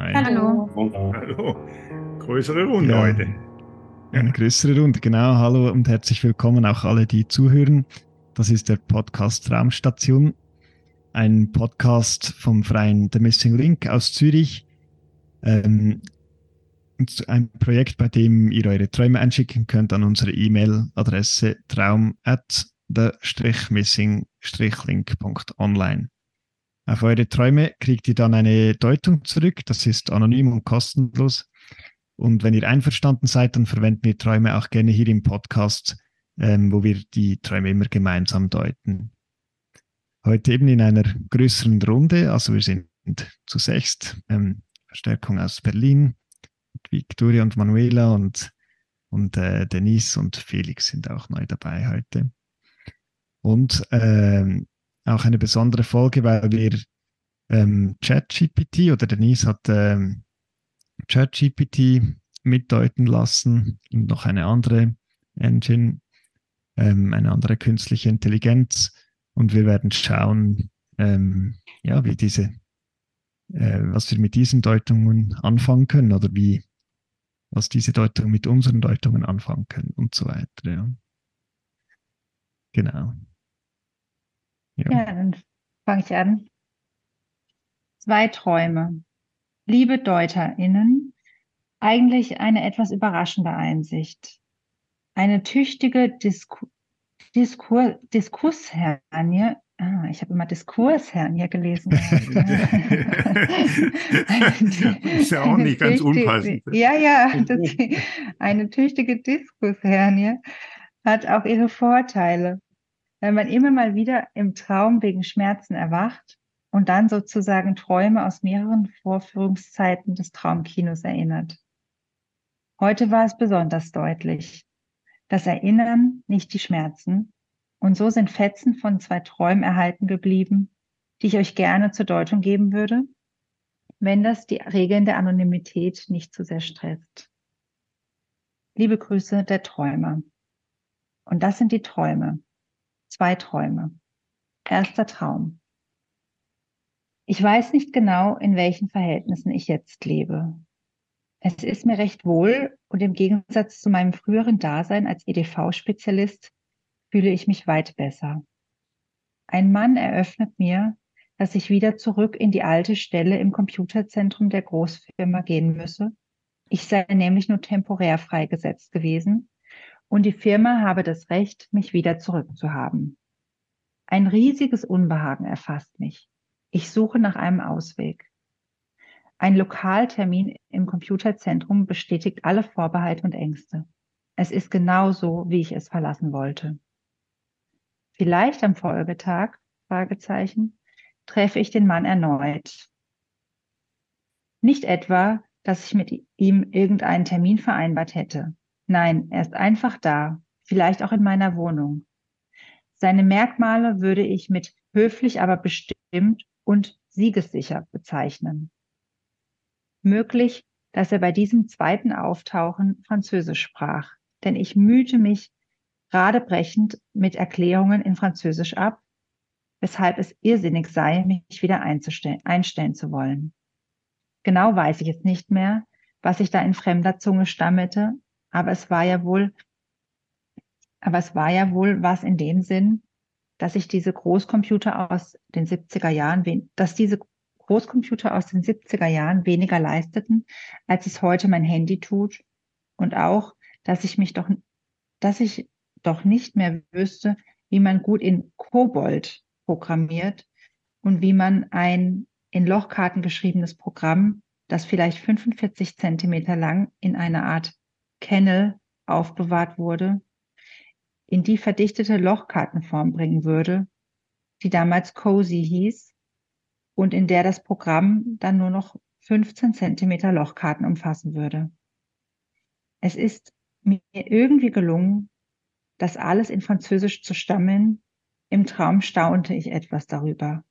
Hi. Hallo. Hallo. Größere Runde Ja. heute. Eine größere Runde, genau. Hallo und herzlich willkommen auch alle, die zuhören. Das ist der Podcast Raumstation, ein Podcast vom Freien The Missing Link aus Zürich. Ähm, ein Projekt, bei dem ihr eure Träume einschicken könnt an unsere E-Mail-Adresse traum at the-missing-link.online. Auf eure Träume kriegt ihr dann eine Deutung zurück. Das ist anonym und kostenlos. Und wenn ihr einverstanden seid, dann verwenden wir Träume auch gerne hier im Podcast, ähm, wo wir die Träume immer gemeinsam deuten. Heute eben in einer größeren Runde, also wir sind zu sechst, ähm, Verstärkung aus Berlin, Victoria und Manuela und, und äh, Denise und Felix sind auch neu dabei heute. Und ähm, auch eine besondere Folge, weil wir ähm, ChatGPT oder Denise hat ähm, ChatGPT mitdeuten lassen und noch eine andere Engine, ähm, eine andere künstliche Intelligenz. Und wir werden schauen, ähm, ja, wie diese, äh, was wir mit diesen Deutungen anfangen können oder wie, was diese Deutungen mit unseren Deutungen anfangen können und so weiter. Ja. Genau. Ja. Ja, dann fange ich an. Zwei Träume. Liebe DeuterInnen, eigentlich eine etwas überraschende Einsicht. Eine tüchtige Disku Diskur Diskurshernie, ah, ich habe immer Diskurshernie gelesen. ist ja auch nicht ganz unpassend. Ja, ja, das, eine tüchtige Diskurshernie hat auch ihre Vorteile. Wenn man immer mal wieder im Traum wegen Schmerzen erwacht und dann sozusagen Träume aus mehreren Vorführungszeiten des Traumkinos erinnert. Heute war es besonders deutlich. Das Erinnern, nicht die Schmerzen. Und so sind Fetzen von zwei Träumen erhalten geblieben, die ich euch gerne zur Deutung geben würde, wenn das die Regeln der Anonymität nicht zu sehr stresst. Liebe Grüße der Träumer. Und das sind die Träume. Zwei Träume. Erster Traum. Ich weiß nicht genau, in welchen Verhältnissen ich jetzt lebe. Es ist mir recht wohl und im Gegensatz zu meinem früheren Dasein als EDV-Spezialist fühle ich mich weit besser. Ein Mann eröffnet mir, dass ich wieder zurück in die alte Stelle im Computerzentrum der Großfirma gehen müsse. Ich sei nämlich nur temporär freigesetzt gewesen und die Firma habe das Recht, mich wieder zurückzuhaben. Ein riesiges Unbehagen erfasst mich. Ich suche nach einem Ausweg. Ein Lokaltermin im Computerzentrum bestätigt alle Vorbehalte und Ängste. Es ist genau so, wie ich es verlassen wollte. Vielleicht am Folgetag, Fragezeichen, treffe ich den Mann erneut. Nicht etwa, dass ich mit ihm irgendeinen Termin vereinbart hätte. Nein, er ist einfach da, vielleicht auch in meiner Wohnung. Seine Merkmale würde ich mit höflich, aber bestimmt und siegessicher bezeichnen. Möglich, dass er bei diesem zweiten Auftauchen Französisch sprach, denn ich mühte mich radebrechend mit Erklärungen in Französisch ab, weshalb es irrsinnig sei, mich wieder einstellen zu wollen. Genau weiß ich es nicht mehr, was ich da in fremder Zunge stammelte, aber es war ja wohl, aber es war ja wohl was in dem Sinn, dass ich diese Großcomputer aus den 70er Jahren, dass diese Großcomputer aus den 70er Jahren weniger leisteten, als es heute mein Handy tut. Und auch, dass ich mich doch, dass ich doch nicht mehr wüsste, wie man gut in Kobold programmiert und wie man ein in Lochkarten geschriebenes Programm, das vielleicht 45 Zentimeter lang in einer Art Kennel aufbewahrt wurde, in die verdichtete Lochkartenform bringen würde, die damals Cozy hieß und in der das Programm dann nur noch 15 Zentimeter Lochkarten umfassen würde. Es ist mir irgendwie gelungen, das alles in Französisch zu stammeln. Im Traum staunte ich etwas darüber.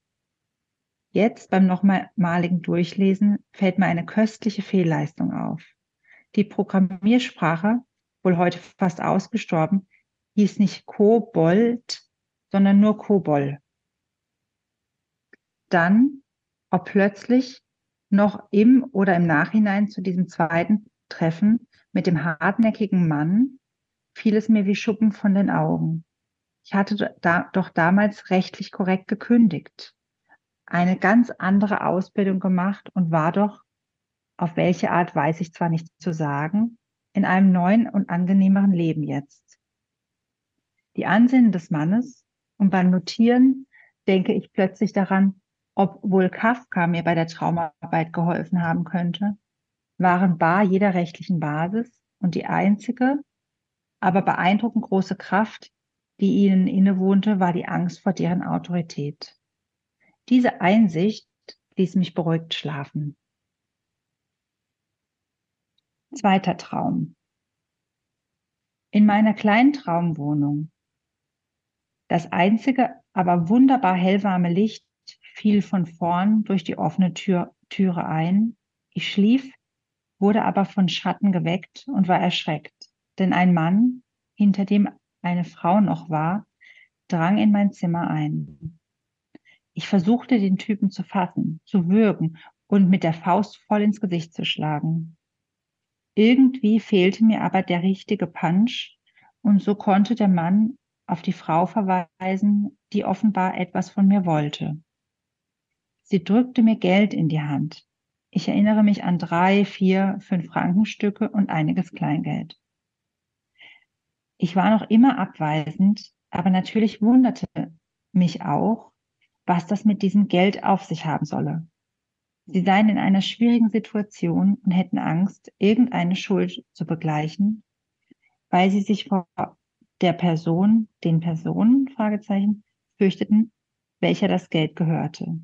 Jetzt beim nochmaligen Durchlesen fällt mir eine köstliche Fehlleistung auf. Die Programmiersprache, wohl heute fast ausgestorben, hieß nicht Kobold, sondern nur Kobol. Dann, ob plötzlich noch im oder im Nachhinein zu diesem zweiten Treffen mit dem hartnäckigen Mann, fiel es mir wie Schuppen von den Augen. Ich hatte da, doch damals rechtlich korrekt gekündigt, eine ganz andere Ausbildung gemacht und war doch, auf welche Art weiß ich zwar nicht zu sagen, in einem neuen und angenehmeren Leben jetzt. Die Ansinnen des Mannes und beim Notieren denke ich plötzlich daran, ob wohl Kafka mir bei der Traumarbeit geholfen haben könnte, waren bar jeder rechtlichen Basis und die einzige, aber beeindruckend große Kraft, die ihnen innewohnte, war die Angst vor deren Autorität. Diese Einsicht ließ mich beruhigt schlafen. Zweiter Traum. In meiner kleinen Traumwohnung. Das einzige, aber wunderbar hellwarme Licht fiel von vorn durch die offene Tür, Türe ein. Ich schlief, wurde aber von Schatten geweckt und war erschreckt, denn ein Mann, hinter dem eine Frau noch war, drang in mein Zimmer ein. Ich versuchte, den Typen zu fassen, zu würgen und mit der Faust voll ins Gesicht zu schlagen. Irgendwie fehlte mir aber der richtige Punch und so konnte der Mann auf die Frau verweisen, die offenbar etwas von mir wollte. Sie drückte mir Geld in die Hand. Ich erinnere mich an drei, vier, fünf Frankenstücke und einiges Kleingeld. Ich war noch immer abweisend, aber natürlich wunderte mich auch, was das mit diesem Geld auf sich haben solle. Sie seien in einer schwierigen Situation und hätten Angst, irgendeine Schuld zu begleichen, weil sie sich vor der Person, den Personen, Fragezeichen, fürchteten, welcher das Geld gehörte.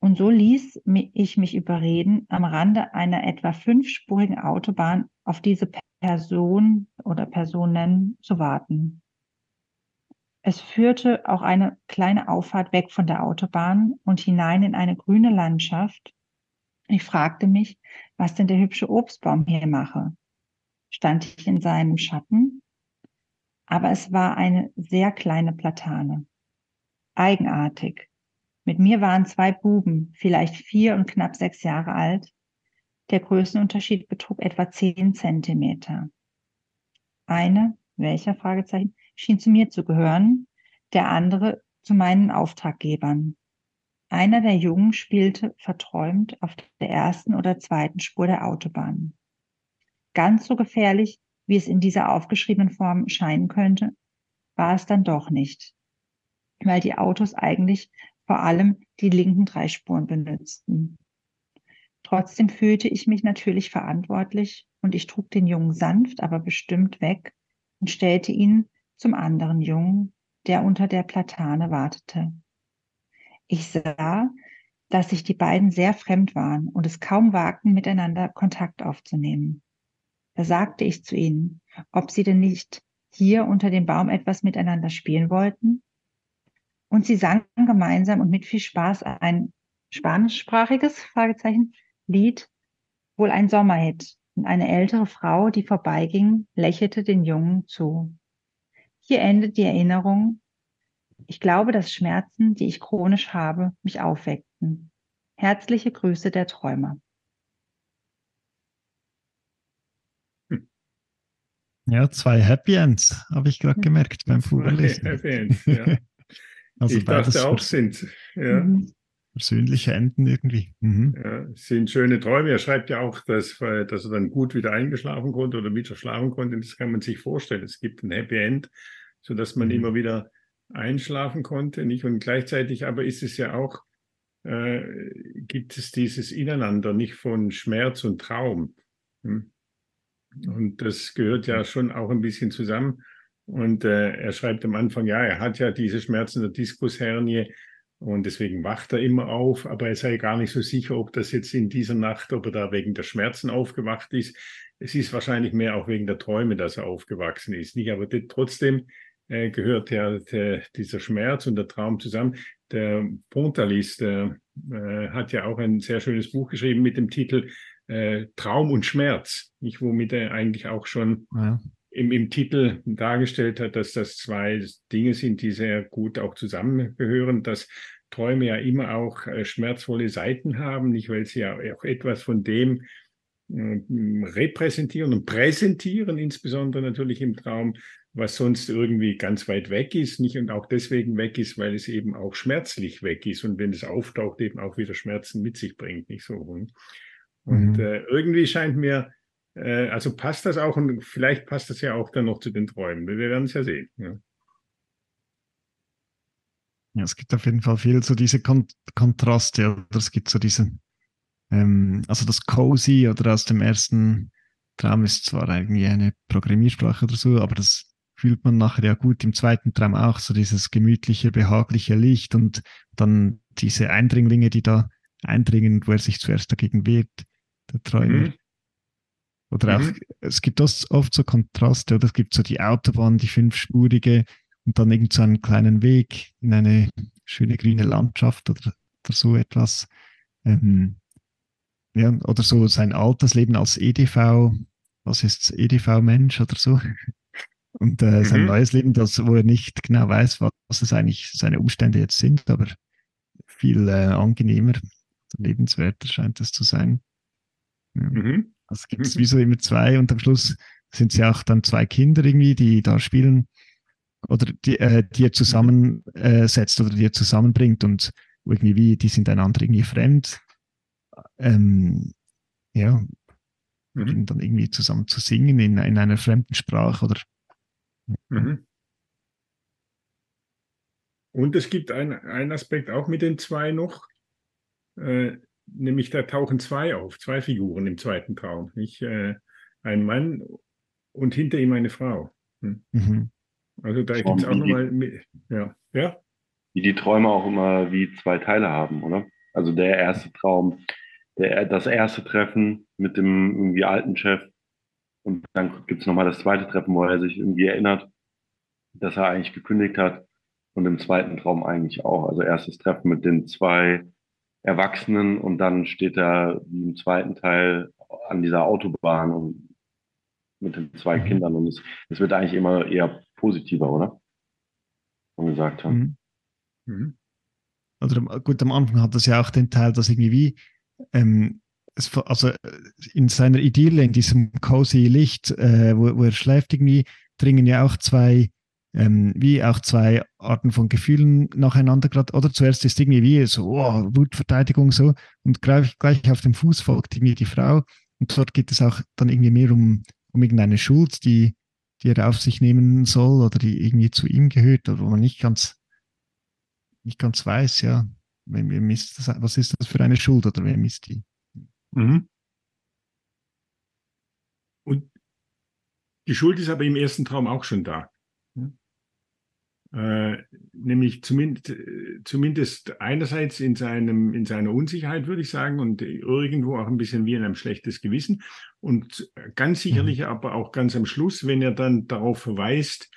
Und so ließ ich mich überreden, am Rande einer etwa fünfspurigen Autobahn auf diese Person oder Personen zu warten. Es führte auch eine kleine Auffahrt weg von der Autobahn und hinein in eine grüne Landschaft. Ich fragte mich, was denn der hübsche Obstbaum hier mache. Stand ich in seinem Schatten? Aber es war eine sehr kleine Platane. Eigenartig, mit mir waren zwei Buben, vielleicht vier und knapp sechs Jahre alt. Der Größenunterschied betrug etwa zehn Zentimeter. Eine, welcher Fragezeichen, schien zu mir zu gehören, der andere zu meinen Auftraggebern. Einer der Jungen spielte verträumt auf der ersten oder zweiten Spur der Autobahn. Ganz so gefährlich, wie es in dieser aufgeschriebenen Form scheinen könnte, war es dann doch nicht, weil die Autos eigentlich vor allem die linken drei Spuren benutzten. Trotzdem fühlte ich mich natürlich verantwortlich und ich trug den Jungen sanft, aber bestimmt weg und stellte ihn zum anderen Jungen, der unter der Platane wartete. Ich sah, dass sich die beiden sehr fremd waren und es kaum wagten, miteinander Kontakt aufzunehmen. Da sagte ich zu ihnen, ob sie denn nicht hier unter dem Baum etwas miteinander spielen wollten. Und sie sangen gemeinsam und mit viel Spaß ein spanischsprachiges Fragezeichen Lied, wohl ein Sommerhit. Und eine ältere Frau, die vorbeiging, lächelte den Jungen zu. Hier endet die Erinnerung. Ich glaube, dass Schmerzen, die ich chronisch habe, mich aufweckten. Herzliche Grüße der Träumer. Ja, zwei Happy Ends, habe ich gerade gemerkt beim Vorlesen. Happy Ends, ja. Also ich dachte auch, sind ja. Mhm. Persönliche Enden irgendwie. Mhm. Ja, sind schöne Träume. Er schreibt ja auch, dass, dass er dann gut wieder eingeschlafen konnte oder wieder schlafen konnte. Das kann man sich vorstellen. Es gibt ein Happy End, sodass man mhm. immer wieder einschlafen konnte. Nicht? Und gleichzeitig aber ist es ja auch, äh, gibt es dieses Ineinander nicht von Schmerz und Traum. Hm? Und das gehört ja schon auch ein bisschen zusammen. Und äh, er schreibt am Anfang, ja, er hat ja diese Schmerzen der Diskushernie Und deswegen wacht er immer auf, aber er sei gar nicht so sicher, ob das jetzt in dieser Nacht, ob er da wegen der Schmerzen aufgewacht ist. Es ist wahrscheinlich mehr auch wegen der Träume, dass er aufgewachsen ist. Nicht, aber trotzdem äh, gehört ja der, dieser Schmerz und der Traum zusammen. Der Pontalis, der äh, hat ja auch ein sehr schönes Buch geschrieben mit dem Titel äh, Traum und Schmerz, nicht womit er eigentlich auch schon ja. Im, im Titel dargestellt hat, dass das zwei Dinge sind, die sehr gut auch zusammengehören, dass Träume ja immer auch äh, schmerzvolle Seiten haben, nicht weil sie ja auch etwas von dem äh, repräsentieren und präsentieren, insbesondere natürlich im Traum, was sonst irgendwie ganz weit weg ist, nicht und auch deswegen weg ist, weil es eben auch schmerzlich weg ist und wenn es auftaucht, eben auch wieder Schmerzen mit sich bringt, nicht so. Und mhm. äh, irgendwie scheint mir, äh, also passt das auch und vielleicht passt das ja auch dann noch zu den Träumen. Wir werden es ja sehen. Ja. Ja, es gibt auf jeden Fall viel so diese Kon Kontraste, oder es gibt so diese, ähm, also das Cozy oder aus dem ersten Traum ist zwar irgendwie eine Programmiersprache oder so, aber das fühlt man nachher ja gut im zweiten Traum auch, so dieses gemütliche, behagliche Licht und dann diese Eindringlinge, die da eindringen, wo er sich zuerst dagegen wehrt, der Träumer. Mhm. Oder auch, mhm. es gibt oft so Kontraste, oder es gibt so die Autobahn, die fünfspurige und dann irgend so einen kleinen Weg in eine schöne grüne Landschaft oder, oder so etwas. Ähm, ja, oder so sein altes Leben als EDV, was ist EDV-Mensch oder so. Und äh, mhm. sein neues Leben, das, wo er nicht genau weiß, was, was es eigentlich seine Umstände jetzt sind, aber viel äh, angenehmer, lebenswerter scheint es zu sein. Ja. Mhm. Also gibt es mhm. wie so immer zwei und am Schluss sind es ja auch dann zwei Kinder irgendwie, die da spielen oder die, äh, die er zusammensetzt äh, oder die er zusammenbringt und irgendwie, wie, die sind einander irgendwie fremd. Ähm, ja, mhm. dann irgendwie zusammen zu singen in, in einer fremden Sprache oder Mhm. Und es gibt einen Aspekt auch mit den zwei noch, äh, nämlich da tauchen zwei auf, zwei Figuren im zweiten Traum. Nicht äh, ein Mann und hinter ihm eine Frau. Hm. Mhm. Also da gibt es auch nochmal, ja. ja. Wie die Träume auch immer wie zwei Teile haben, oder? Also der erste Traum, der, das erste Treffen mit dem irgendwie alten Chef und dann gibt es nochmal das zweite Treffen, wo er sich irgendwie erinnert, dass er eigentlich gekündigt hat. Und im zweiten Traum eigentlich auch. Also erstes Treffen mit den zwei Erwachsenen und dann steht er wie im zweiten Teil an dieser Autobahn und mit den zwei mhm. Kindern. Und es, es wird eigentlich immer eher positiver, oder? Und gesagt haben. Mhm. Mhm. Oder gut, am Anfang hat das ja auch den Teil, dass irgendwie ähm, es, also äh, in seiner Idylle, in diesem cozy Licht, äh, wo, wo, er schläft, irgendwie dringen ja auch zwei, ähm, wie auch zwei Arten von Gefühlen nacheinander gerade. Oder zuerst ist irgendwie wie so, oh, Wutverteidigung so und gleich, gleich auf dem Fuß folgt irgendwie die Frau. Und dort geht es auch dann irgendwie mehr um, um irgendeine Schuld, die, die er auf sich nehmen soll oder die irgendwie zu ihm gehört oder wo man nicht ganz, nicht ganz weiß, ja, wem, wem ist das, was ist das für eine Schuld oder wem ist die? Mhm. Und die Schuld ist aber im ersten Traum auch schon da. Äh, nämlich zumindest, zumindest einerseits in, seinem, in seiner Unsicherheit, würde ich sagen, und irgendwo auch ein bisschen wie in einem schlechtes Gewissen. Und ganz sicherlich mhm. aber auch ganz am Schluss, wenn er dann darauf verweist,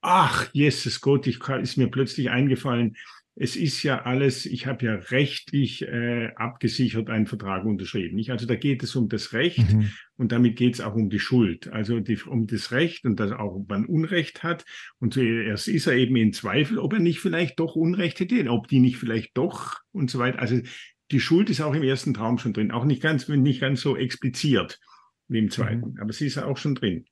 ach, Jesus Gott, ich, ist mir plötzlich eingefallen, es ist ja alles, ich habe ja rechtlich äh, abgesichert einen Vertrag unterschrieben. Nicht? Also da geht es um das Recht mhm. und damit geht es auch um die Schuld. Also die, um das Recht und dass auch ob man Unrecht hat. Und zuerst ist er eben in Zweifel, ob er nicht vielleicht doch Unrecht hätte, ob die nicht vielleicht doch und so weiter. Also die Schuld ist auch im ersten Traum schon drin, auch nicht ganz, nicht ganz so expliziert wie im zweiten, mhm. aber sie ist auch schon drin.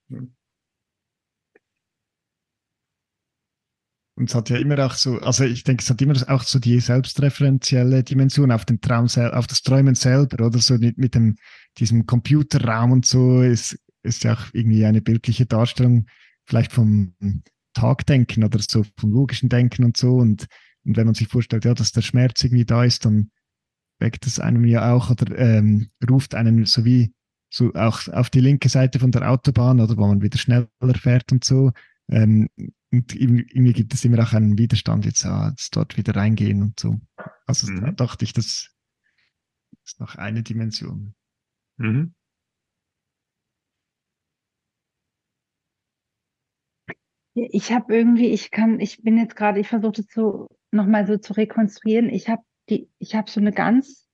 Und es hat ja immer auch so, also ich denke, es hat immer auch so die selbstreferenzielle Dimension auf den Traum, auf das Träumen selber, oder? So mit, mit dem, diesem Computerraum und so ist, ist ja auch irgendwie eine bildliche Darstellung vielleicht vom Tagdenken oder so vom logischen Denken und so. Und, und wenn man sich vorstellt, ja, dass der Schmerz irgendwie da ist, dann weckt es einem ja auch oder ähm, ruft einen so wie so auch auf die linke Seite von der Autobahn oder? Wo man wieder schneller fährt und so, ähm, und irgendwie gibt es immer auch einen Widerstand, jetzt, ah, jetzt dort wieder reingehen und so. Also mhm. da dachte ich, das ist noch eine Dimension. Mhm. Ich habe irgendwie, ich kann, ich bin jetzt gerade, ich versuche das so nochmal so zu rekonstruieren. Ich habe die, ich habe so eine ganz,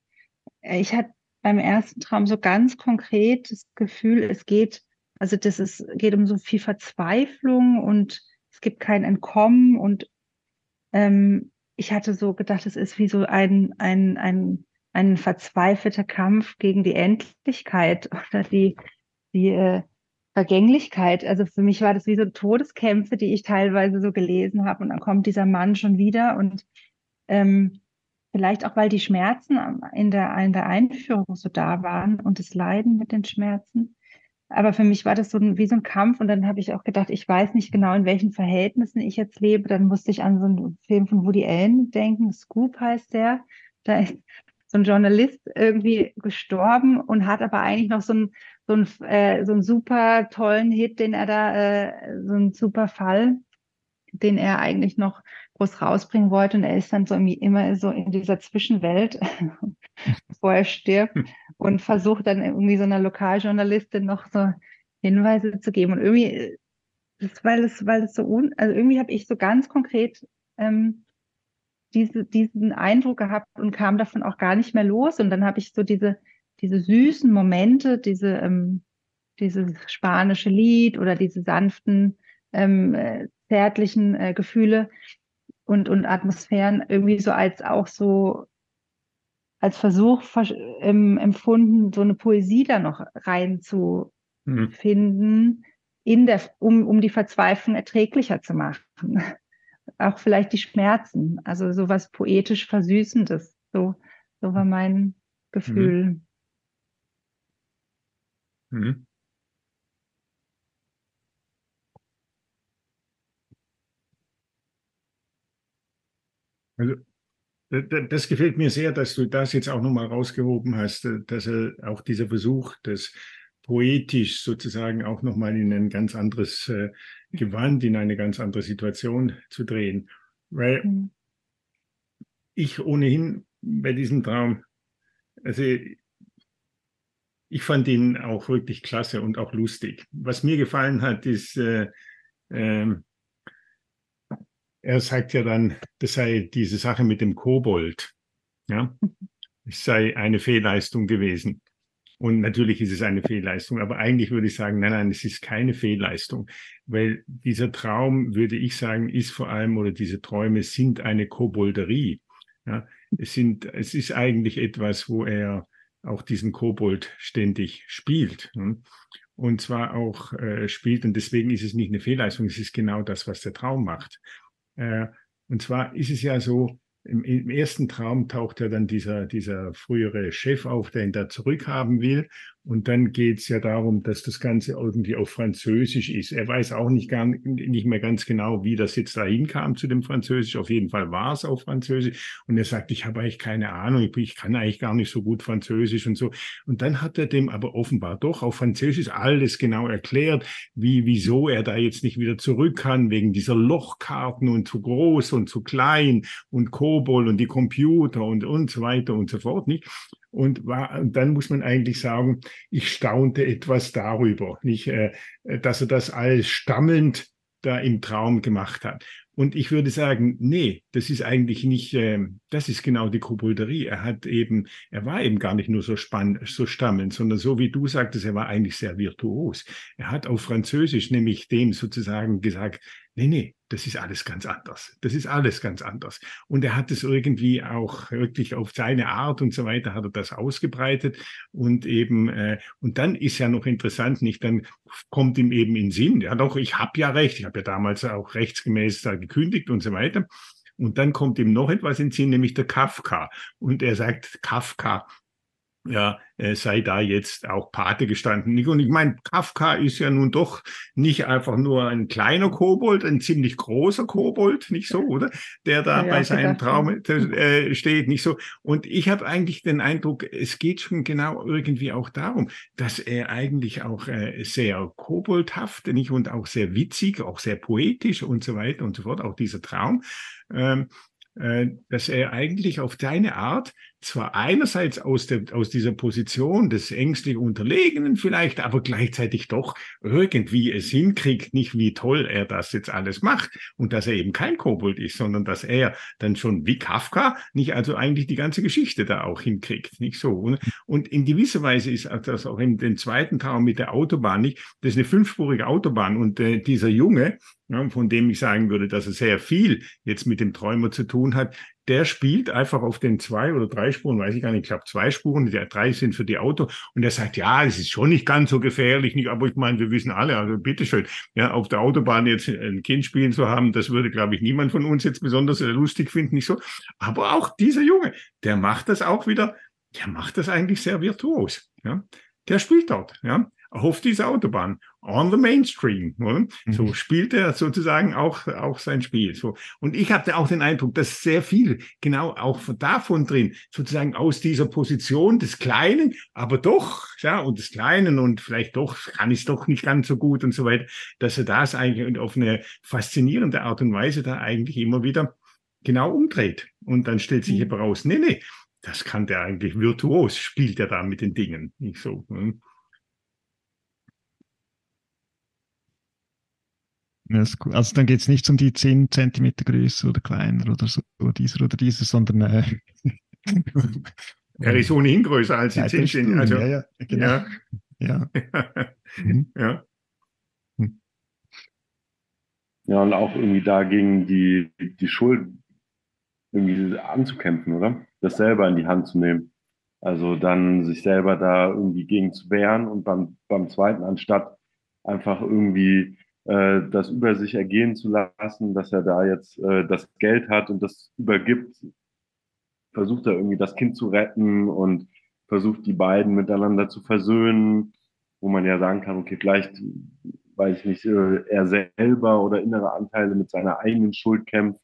äh, ich hatte beim ersten Traum so ganz konkret das Gefühl, es geht, also das ist, geht um so viel Verzweiflung und es gibt kein Entkommen und ähm, ich hatte so gedacht, es ist wie so ein, ein, ein, ein verzweifelter Kampf gegen die Endlichkeit oder die, die äh, Vergänglichkeit. Also für mich war das wie so Todeskämpfe, die ich teilweise so gelesen habe. Und dann kommt dieser Mann schon wieder und ähm, vielleicht auch, weil die Schmerzen in der, in der Einführung so da waren und das Leiden mit den Schmerzen. Aber für mich war das so ein, wie so ein Kampf und dann habe ich auch gedacht, ich weiß nicht genau, in welchen Verhältnissen ich jetzt lebe. Dann musste ich an so einen Film von Woody Allen denken, Scoop heißt der. Da ist so ein Journalist irgendwie gestorben und hat aber eigentlich noch so ein so einen, äh, so einen super tollen Hit, den er da, äh, so einen super Fall, den er eigentlich noch groß rausbringen wollte. Und er ist dann so immer so in dieser Zwischenwelt, bevor er stirbt und versucht dann irgendwie so einer Lokaljournalistin noch so Hinweise zu geben. Und irgendwie, das, weil es, weil es so un, also irgendwie habe ich so ganz konkret ähm, diese, diesen Eindruck gehabt und kam davon auch gar nicht mehr los. Und dann habe ich so diese diese süßen Momente, diese, ähm, dieses spanische Lied oder diese sanften, ähm, äh, zärtlichen äh, Gefühle und, und Atmosphären irgendwie so als auch so als Versuch ähm, empfunden, so eine Poesie da noch reinzufinden, mhm. in der, um, um die Verzweiflung erträglicher zu machen. auch vielleicht die Schmerzen, also so was poetisch Versüßendes. So, so war mein Gefühl. Mhm. Mhm. Also, das gefällt mir sehr, dass du das jetzt auch nochmal rausgehoben hast, äh, dass er auch dieser Versuch, das poetisch sozusagen auch nochmal in ein ganz anderes äh, Gewand, in eine ganz andere Situation zu drehen. Weil mhm. ich ohnehin bei diesem Traum, also ich fand ihn auch wirklich klasse und auch lustig. Was mir gefallen hat, ist, äh, äh, er sagt ja dann, das sei diese Sache mit dem Kobold. Ja, es sei eine Fehlleistung gewesen. Und natürlich ist es eine Fehlleistung, aber eigentlich würde ich sagen, nein, nein, es ist keine Fehlleistung, weil dieser Traum, würde ich sagen, ist vor allem, oder diese Träume sind eine Kobolderie. Ja, es sind, es ist eigentlich etwas, wo er auch diesen Kobold ständig spielt. Ne? Und zwar auch äh, spielt, und deswegen ist es nicht eine Fehlleistung, es ist genau das, was der Traum macht. Äh, und zwar ist es ja so, im, im, ersten Traum taucht ja dann dieser, dieser frühere Chef auf, der ihn da zurückhaben will. Und dann geht es ja darum, dass das Ganze irgendwie auf Französisch ist. Er weiß auch nicht, gar, nicht mehr ganz genau, wie das jetzt dahin kam zu dem Französisch. Auf jeden Fall war es auf Französisch. Und er sagt, ich habe eigentlich keine Ahnung, ich, ich kann eigentlich gar nicht so gut Französisch und so. Und dann hat er dem aber offenbar doch auf Französisch alles genau erklärt, wie, wieso er da jetzt nicht wieder zurück kann, wegen dieser Lochkarten und zu groß und zu klein und Kobol und die Computer und, und so weiter und so fort, nicht? Und, war, und dann muss man eigentlich sagen, ich staunte etwas darüber, nicht, äh, dass er das alles stammelnd da im Traum gemacht hat. Und ich würde sagen, nee, das ist eigentlich nicht, äh, das ist genau die Kobolderie. Er hat eben, er war eben gar nicht nur so spannend, so stammelnd, sondern so wie du sagtest, er war eigentlich sehr virtuos. Er hat auf Französisch nämlich dem sozusagen gesagt, nee, nee, das ist alles ganz anders. Das ist alles ganz anders. Und er hat es irgendwie auch wirklich auf seine Art und so weiter hat er das ausgebreitet und eben äh, und dann ist ja noch interessant, nicht dann kommt ihm eben in Sinn, ja doch, ich habe ja recht, ich habe ja damals auch rechtsgemäß da gekündigt und so weiter. Und dann kommt ihm noch etwas in Sinn, nämlich der Kafka. Und er sagt, Kafka, ja, äh, sei da jetzt auch Pate gestanden. Und ich meine, Kafka ist ja nun doch nicht einfach nur ein kleiner Kobold, ein ziemlich großer Kobold, nicht so, oder? Der da ja, bei seinem Traum äh, steht, nicht so. Und ich habe eigentlich den Eindruck, es geht schon genau irgendwie auch darum, dass er eigentlich auch äh, sehr koboldhaft, nicht und auch sehr witzig, auch sehr poetisch und so weiter und so fort, auch dieser Traum. Ähm, äh, dass er eigentlich auf deine Art zwar einerseits aus, der, aus dieser Position des ängstlich Unterlegenen vielleicht, aber gleichzeitig doch irgendwie es hinkriegt, nicht wie toll er das jetzt alles macht und dass er eben kein Kobold ist, sondern dass er dann schon wie Kafka nicht also eigentlich die ganze Geschichte da auch hinkriegt, nicht so. Und, in gewisser Weise ist das auch in den zweiten Traum mit der Autobahn nicht, das ist eine fünfspurige Autobahn und äh, dieser Junge, von dem ich sagen würde, dass er sehr viel jetzt mit dem Träumer zu tun hat, der spielt einfach auf den zwei oder drei Spuren, weiß ich gar nicht, ich glaube zwei Spuren, die drei sind für die Auto und er sagt, ja, es ist schon nicht ganz so gefährlich, nicht, aber ich meine, wir wissen alle, also bitteschön, ja, auf der Autobahn jetzt ein Kind spielen zu haben, das würde, glaube ich, niemand von uns jetzt besonders lustig finden, nicht so. Aber auch dieser Junge, der macht das auch wieder, der macht das eigentlich sehr virtuos, ja. Der spielt dort, ja auf dieser Autobahn, on the mainstream. Oder? Mhm. So spielt er sozusagen auch, auch sein Spiel. So. Und ich hatte auch den Eindruck, dass sehr viel genau auch davon drin, sozusagen aus dieser Position des Kleinen, aber doch, ja, und des Kleinen und vielleicht doch kann ich es doch nicht ganz so gut und so weiter, dass er das eigentlich auf eine faszinierende Art und Weise da eigentlich immer wieder genau umdreht. Und dann stellt sich mhm. raus, nee, nee, das kann der eigentlich virtuos, spielt er da mit den Dingen. Nicht so. Ne? Ja, cool. Also dann geht es nicht um die 10 cm größer oder kleiner oder so, oder dieser oder dieser, sondern äh, er ist ohnehin größer als die 10 cm. Also, ja, ja, genau. Ja. Ja. mhm. ja. Hm. ja, und auch irgendwie dagegen die, die Schuld irgendwie anzukämpfen, oder? Das selber in die Hand zu nehmen. Also dann sich selber da irgendwie gegen zu wehren und beim, beim zweiten, anstatt einfach irgendwie äh, das über sich ergehen zu lassen, dass er da jetzt äh, das Geld hat und das übergibt, versucht er irgendwie das Kind zu retten und versucht die beiden miteinander zu versöhnen, wo man ja sagen kann, okay, vielleicht, weiß ich nicht, äh, er selber oder innere Anteile mit seiner eigenen Schuld kämpft,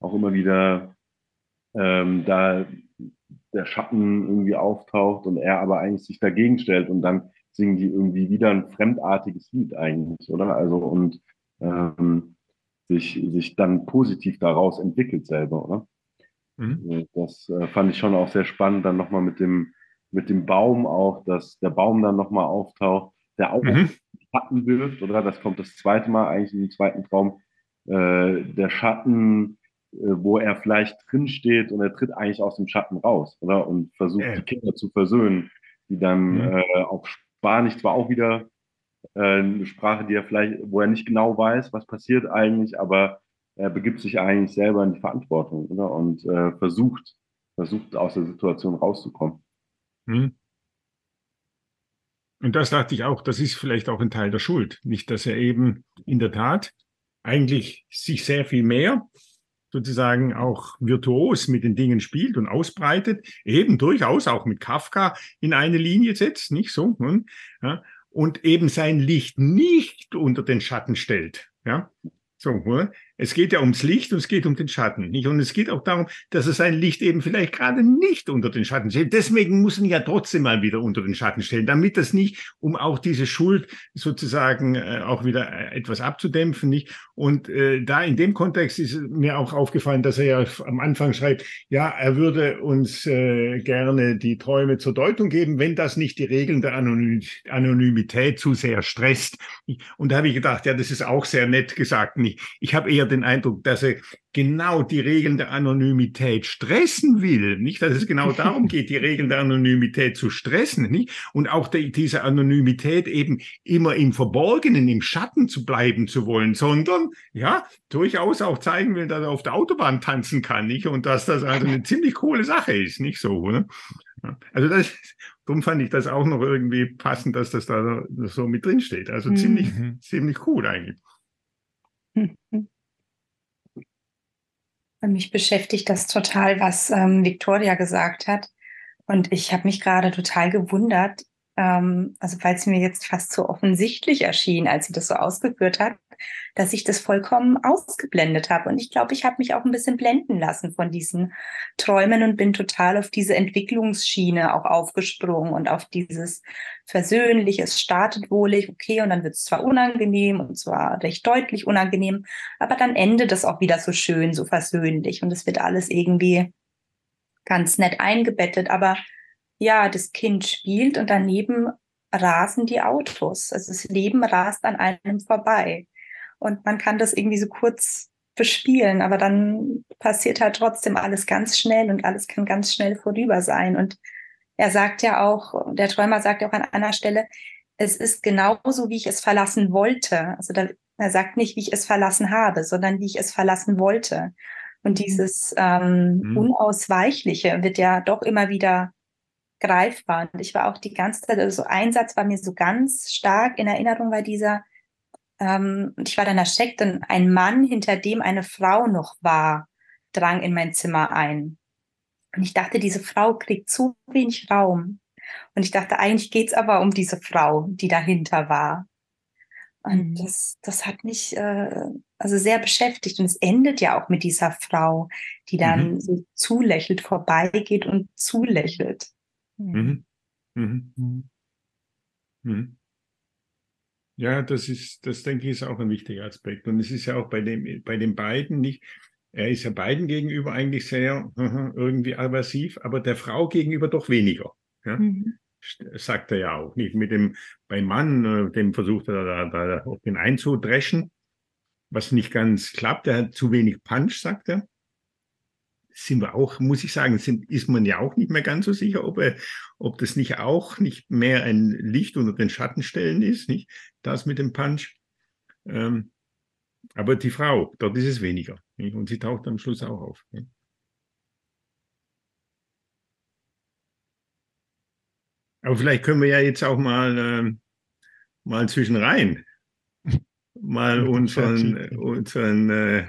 auch immer wieder ähm, da der Schatten irgendwie auftaucht und er aber eigentlich sich dagegen stellt und dann singen die irgendwie wieder ein fremdartiges Lied eigentlich, oder? Also und ähm, sich, sich dann positiv daraus entwickelt selber, oder? Mhm. Also, das äh, fand ich schon auch sehr spannend, dann nochmal mit dem, mit dem Baum auch, dass der Baum dann nochmal auftaucht, der auch mhm. Schatten wirft, oder? Das kommt das zweite Mal eigentlich in dem zweiten Traum. Äh, der Schatten, äh, wo er vielleicht drin steht und er tritt eigentlich aus dem Schatten raus, oder? Und versucht, die Kinder zu versöhnen, die dann mhm. äh, auf Spanisch zwar auch wieder äh, eine Sprache, die er vielleicht, wo er nicht genau weiß, was passiert eigentlich, aber er begibt sich eigentlich selber in die Verantwortung oder? und äh, versucht, versucht aus der Situation rauszukommen. Hm. Und das dachte ich auch, das ist vielleicht auch ein Teil der Schuld. Nicht, dass er eben in der Tat eigentlich sich sehr viel mehr sozusagen auch virtuos mit den Dingen spielt und ausbreitet, eben durchaus auch mit Kafka in eine Linie setzt, nicht so, hm, ja, und eben sein Licht nicht unter den Schatten stellt, ja, so, hm. Es geht ja ums Licht und es geht um den Schatten. Nicht? Und es geht auch darum, dass er sein Licht eben vielleicht gerade nicht unter den Schatten stellt. Deswegen muss ihn ja trotzdem mal wieder unter den Schatten stellen, damit das nicht, um auch diese Schuld sozusagen äh, auch wieder äh, etwas abzudämpfen. Nicht? Und äh, da in dem Kontext ist mir auch aufgefallen, dass er ja am Anfang schreibt, ja, er würde uns äh, gerne die Träume zur Deutung geben, wenn das nicht die Regeln der Anony Anonymität zu sehr stresst. Und da habe ich gedacht, ja, das ist auch sehr nett gesagt. Nicht? Ich habe eher den Eindruck, dass er genau die Regeln der Anonymität stressen will, nicht, dass es genau darum geht, die Regeln der Anonymität zu stressen, nicht, und auch die, diese Anonymität eben immer im Verborgenen, im Schatten zu bleiben zu wollen, sondern ja durchaus auch zeigen will, dass er auf der Autobahn tanzen kann, nicht, und dass das also eine ziemlich coole Sache ist, nicht so, ne? Also das, darum fand ich das auch noch irgendwie passend, dass das da so mit drin steht. Also mhm. ziemlich, ziemlich cool eigentlich. Mich beschäftigt das total, was ähm, Victoria gesagt hat. Und ich habe mich gerade total gewundert, ähm, also weil es mir jetzt fast so offensichtlich erschien, als sie das so ausgeführt hat, dass ich das vollkommen ausgeblendet habe. Und ich glaube, ich habe mich auch ein bisschen blenden lassen von diesen Träumen und bin total auf diese Entwicklungsschiene auch aufgesprungen und auf dieses Versöhnliche. Es startet wohlig, okay, und dann wird es zwar unangenehm und zwar recht deutlich unangenehm, aber dann endet es auch wieder so schön, so versöhnlich und es wird alles irgendwie ganz nett eingebettet. Aber ja, das Kind spielt und daneben rasen die Autos. Also das Leben rast an einem vorbei. Und man kann das irgendwie so kurz bespielen, aber dann passiert halt trotzdem alles ganz schnell und alles kann ganz schnell vorüber sein. Und er sagt ja auch, der Träumer sagt ja auch an einer Stelle, es ist genauso, wie ich es verlassen wollte. Also da, er sagt nicht, wie ich es verlassen habe, sondern wie ich es verlassen wollte. Und dieses ähm, mhm. Unausweichliche wird ja doch immer wieder greifbar. Und ich war auch die ganze Zeit, also ein Satz war mir so ganz stark in Erinnerung, war dieser, ähm, ich war dann erschreckt, und ein Mann, hinter dem eine Frau noch war, drang in mein Zimmer ein. Und ich dachte, diese Frau kriegt zu wenig Raum. Und ich dachte, eigentlich geht's aber um diese Frau, die dahinter war. Und mhm. das, das hat mich äh, also sehr beschäftigt. Und es endet ja auch mit dieser Frau, die dann mhm. so zulächelt, vorbeigeht und zulächelt. Mhm. Mhm. mhm. Ja, das ist, das denke ich, ist auch ein wichtiger Aspekt. Und es ist ja auch bei dem, bei den beiden nicht, er ist ja beiden gegenüber eigentlich sehr irgendwie aversiv, aber der Frau gegenüber doch weniger. Ja? Mhm. Sagt er ja auch nicht. Mit dem, beim Mann, äh, dem versucht er da, da auf den einzudreschen, was nicht ganz klappt. Er hat zu wenig Punch, sagt er sind wir auch, muss ich sagen, sind, ist man ja auch nicht mehr ganz so sicher, ob, er, ob das nicht auch nicht mehr ein Licht unter den Schattenstellen ist, nicht? Das mit dem Punch. Ähm, aber die Frau, dort ist es weniger. Nicht? Und sie taucht am Schluss auch auf. Nicht? Aber vielleicht können wir ja jetzt auch mal, äh, mal zwischen rein mal unseren, unseren äh,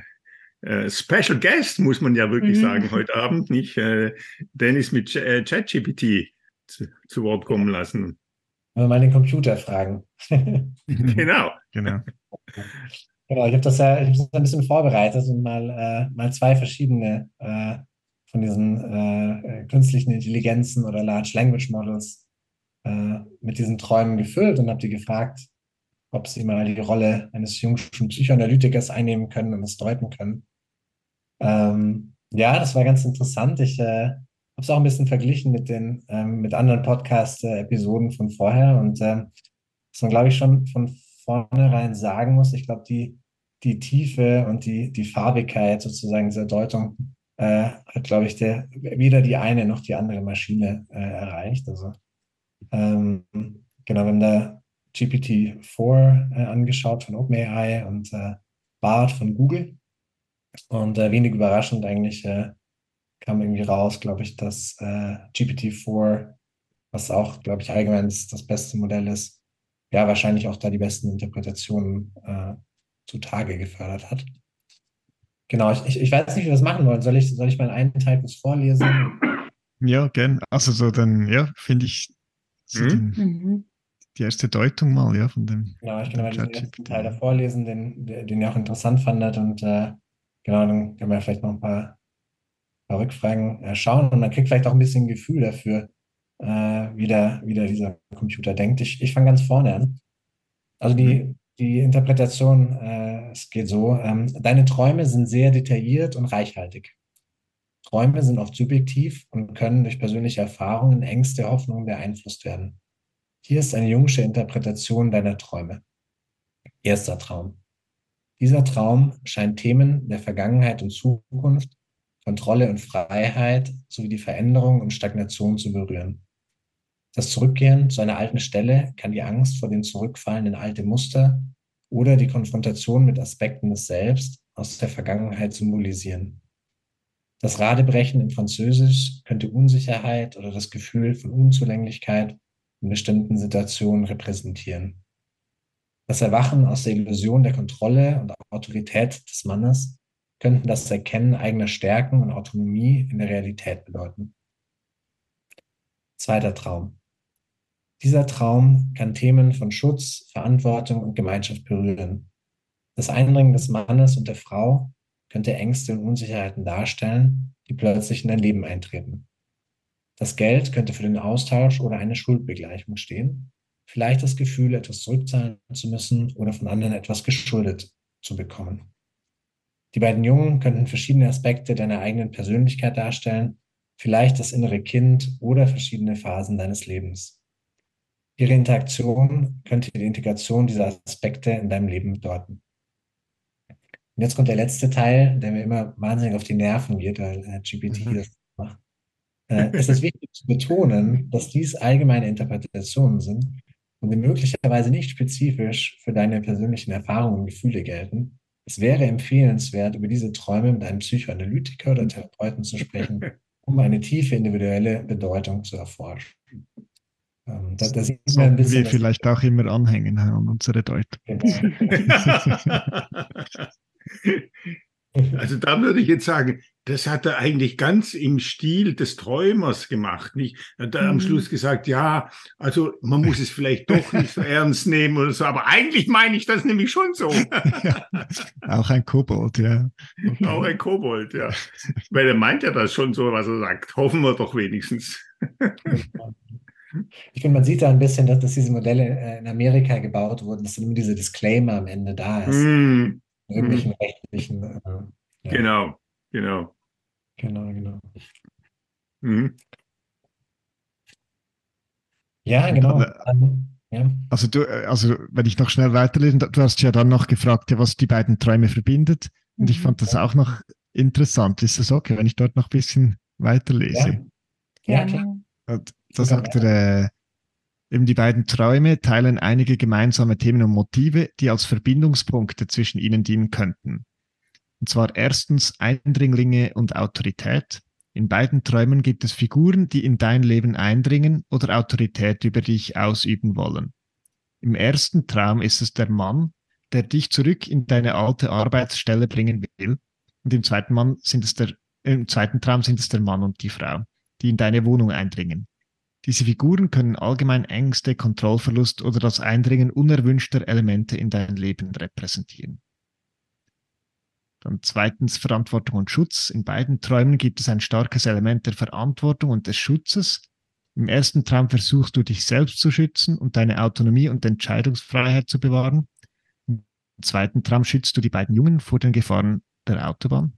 äh, Special Guest, muss man ja wirklich mhm. sagen, heute Abend, nicht? Äh, Dennis mit äh, ChatGPT zu, zu, Wort kommen lassen. Mal den Computer fragen. genau. Genau. Genau, ich habe das ja ich hab das ein bisschen vorbereitet und mal, äh, mal zwei verschiedene äh, von diesen äh, künstlichen Intelligenzen oder Large Language Models äh, mit diesen Träumen gefüllt und habe die gefragt, ob sie mal die Rolle eines jungen Psychoanalytikers einnehmen können und es deuten können. Ähm, ja, das war ganz interessant. Ich äh, habe es auch ein bisschen verglichen mit den ähm, mit anderen Podcast-Episoden von vorher und äh, was man, glaube ich, schon von vornherein sagen muss, ich glaube, die, die Tiefe und die, die Farbigkeit sozusagen dieser Deutung äh, hat, glaube ich, der, weder die eine noch die andere Maschine äh, erreicht. Also ähm, genau, wir haben da GPT-4 äh, angeschaut von OpenAI und äh, BART von Google. Und äh, wenig überraschend eigentlich äh, kam irgendwie raus, glaube ich, dass äh, GPT-4, was auch, glaube ich, allgemein das, das, beste Modell ist, ja, wahrscheinlich auch da die besten Interpretationen äh, zutage gefördert hat. Genau, ich, ich, ich weiß nicht, wie wir das machen wollen. Soll ich, soll ich mal einen Teil kurz vorlesen? Ja, gern. Also so dann, ja, finde ich so mhm. den, die erste Deutung mal, ja, von dem. Genau, ich kann mal den ersten Teil da vorlesen, den, den ihr auch interessant fandet und äh, Genau, dann können wir vielleicht noch ein paar, paar Rückfragen äh, schauen und man kriegt vielleicht auch ein bisschen Gefühl dafür, äh, wie, der, wie der dieser Computer denkt. Ich, ich fange ganz vorne an. Also die, mhm. die Interpretation, äh, es geht so, ähm, deine Träume sind sehr detailliert und reichhaltig. Träume sind oft subjektiv und können durch persönliche Erfahrungen, Ängste, Hoffnungen beeinflusst werden. Hier ist eine jungsche Interpretation deiner Träume. Erster Traum. Dieser Traum scheint Themen der Vergangenheit und Zukunft, Kontrolle und Freiheit sowie die Veränderung und Stagnation zu berühren. Das Zurückkehren zu einer alten Stelle kann die Angst vor dem Zurückfallen in alte Muster oder die Konfrontation mit Aspekten des Selbst aus der Vergangenheit symbolisieren. Das Radebrechen in Französisch könnte Unsicherheit oder das Gefühl von Unzulänglichkeit in bestimmten Situationen repräsentieren. Das Erwachen aus der Illusion der Kontrolle und Autorität des Mannes könnten das Erkennen eigener Stärken und Autonomie in der Realität bedeuten. Zweiter Traum. Dieser Traum kann Themen von Schutz, Verantwortung und Gemeinschaft berühren. Das Eindringen des Mannes und der Frau könnte Ängste und Unsicherheiten darstellen, die plötzlich in dein Leben eintreten. Das Geld könnte für den Austausch oder eine Schuldbegleichung stehen. Vielleicht das Gefühl, etwas zurückzahlen zu müssen oder von anderen etwas geschuldet zu bekommen. Die beiden Jungen könnten verschiedene Aspekte deiner eigenen Persönlichkeit darstellen, vielleicht das innere Kind oder verschiedene Phasen deines Lebens. Ihre Interaktion könnte die Integration dieser Aspekte in deinem Leben bedeuten. Und jetzt kommt der letzte Teil, der mir immer wahnsinnig auf die Nerven geht, weil äh, GPT mhm. das macht. Äh, es ist wichtig zu betonen, dass dies allgemeine Interpretationen sind und die möglicherweise nicht spezifisch für deine persönlichen Erfahrungen und Gefühle gelten. Es wäre empfehlenswert, über diese Träume mit einem Psychoanalytiker oder Therapeuten zu sprechen, um eine tiefe individuelle Bedeutung zu erforschen. Ähm, da, da sieht man ein bisschen, wir vielleicht auch immer anhängen an unsere Deutung. Also da würde ich jetzt sagen, das hat er eigentlich ganz im Stil des Träumers gemacht. Nicht? Er hat mhm. am Schluss gesagt, ja, also man muss es vielleicht doch nicht so ernst nehmen oder so, aber eigentlich meine ich das nämlich schon so. ja, auch ein Kobold, ja. Okay. Auch ein Kobold, ja. Weil er meint ja das schon so, was er sagt. Hoffen wir doch wenigstens. Ich finde, man sieht da ein bisschen, dass, dass diese Modelle äh, in Amerika gebaut wurden, dass dann immer diese Disclaimer am Ende da ist. Mm. Irgendwelchen mm. rechtlichen. Äh, ja. Genau, genau. Genau, genau. Mhm. Ja, genau. ja. Also du, äh, also wenn ich noch schnell weiterlese, du hast ja dann noch gefragt, ja, was die beiden Träume verbindet. Und ich mhm. fand das auch noch interessant. Ist das okay, wenn ich dort noch ein bisschen weiterlese? Ja, ja klar. Da sagt er, äh, eben die beiden Träume teilen einige gemeinsame Themen und Motive, die als Verbindungspunkte zwischen ihnen dienen könnten. Und zwar erstens Eindringlinge und Autorität. In beiden Träumen gibt es Figuren, die in dein Leben eindringen oder Autorität über dich ausüben wollen. Im ersten Traum ist es der Mann, der dich zurück in deine alte Arbeitsstelle bringen will. Und im zweiten, Mann sind es der, im zweiten Traum sind es der Mann und die Frau, die in deine Wohnung eindringen. Diese Figuren können allgemein Ängste, Kontrollverlust oder das Eindringen unerwünschter Elemente in dein Leben repräsentieren. Dann zweitens Verantwortung und Schutz. In beiden Träumen gibt es ein starkes Element der Verantwortung und des Schutzes. Im ersten Traum versuchst du dich selbst zu schützen und deine Autonomie und Entscheidungsfreiheit zu bewahren. Im zweiten Traum schützt du die beiden Jungen vor den Gefahren der Autobahn.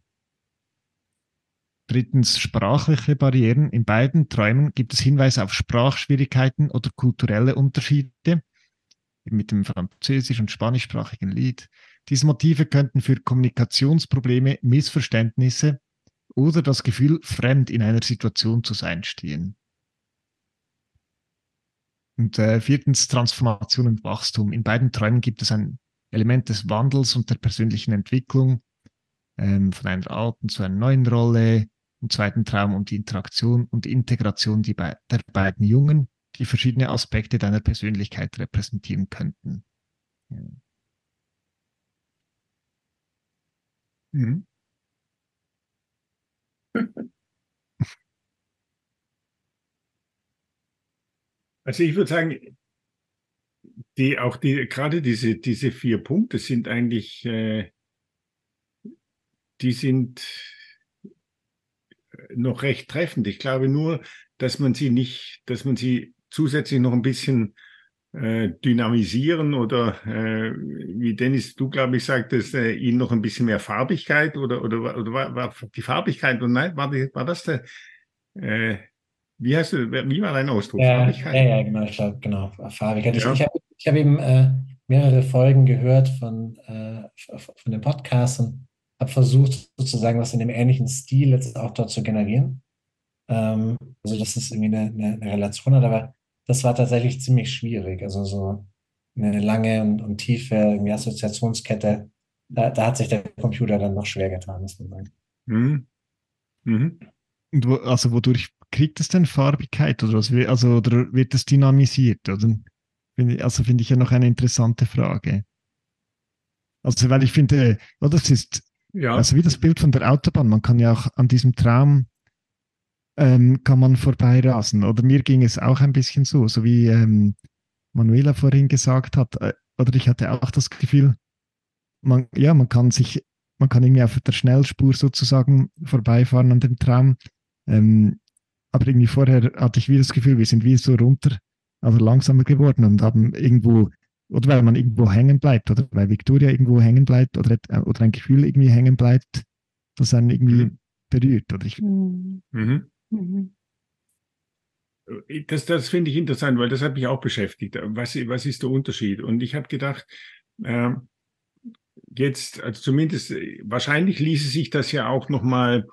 Drittens sprachliche Barrieren. In beiden Träumen gibt es Hinweise auf Sprachschwierigkeiten oder kulturelle Unterschiede mit dem französisch- und spanischsprachigen Lied. Diese Motive könnten für Kommunikationsprobleme, Missverständnisse oder das Gefühl, fremd in einer Situation zu sein, stehen. Und äh, viertens Transformation und Wachstum. In beiden Träumen gibt es ein Element des Wandels und der persönlichen Entwicklung, ähm, von einer alten zu einer neuen Rolle, im zweiten Traum um die Interaktion und Integration be der beiden Jungen, die verschiedene Aspekte deiner Persönlichkeit repräsentieren könnten. Ja. Mhm. Also ich würde sagen, die auch die gerade diese diese vier Punkte sind eigentlich äh, die sind noch recht treffend. Ich glaube nur, dass man sie nicht, dass man sie zusätzlich noch ein bisschen äh, dynamisieren oder äh, wie Dennis, du glaube ich sagtest, äh, ihnen noch ein bisschen mehr Farbigkeit oder oder, oder war, war die Farbigkeit und nein, war, die, war das der äh, wie heißt du, wie war dein Ausdruck? Ja, Farbigkeit? Ja, ja, genau, ich glaube, genau, Farbigkeit. Ja. Ich, ich habe ich hab eben äh, mehrere Folgen gehört von, äh, von dem Podcast und habe versucht, sozusagen was in dem ähnlichen Stil jetzt auch dort zu generieren. Ähm, also, dass es irgendwie eine, eine, eine, Relation hat, aber das war tatsächlich ziemlich schwierig. Also, so eine lange und, und tiefe Assoziationskette, da, da, hat sich der Computer dann noch schwer getan, muss man sagen. Mhm. Mhm. Und wo, also, wodurch kriegt es denn Farbigkeit oder, was, also, oder wird es dynamisiert? Oder? Also, finde ich ja noch eine interessante Frage. Also, weil ich finde, oh, das ist ja. Also wie das Bild von der Autobahn. Man kann ja auch an diesem Traum ähm, kann man vorbeirasen. Oder mir ging es auch ein bisschen so, so wie ähm, Manuela vorhin gesagt hat, äh, oder ich hatte auch das Gefühl, man, ja, man kann sich, man kann irgendwie auf der Schnellspur sozusagen vorbeifahren an dem Traum. Ähm, aber irgendwie vorher hatte ich wie das Gefühl, wir sind wie so runter, also langsamer geworden und haben irgendwo, oder weil man irgendwo hängen bleibt, oder weil Victoria irgendwo hängen bleibt, oder, oder ein Gefühl irgendwie hängen bleibt, das einen irgendwie mhm. berührt. Oder ich, mhm. Mhm. mhm. Das, das finde ich interessant, weil das hat mich auch beschäftigt. Was, was ist der Unterschied? Und ich habe gedacht, äh, jetzt, also zumindest, wahrscheinlich ließe sich das ja auch nochmal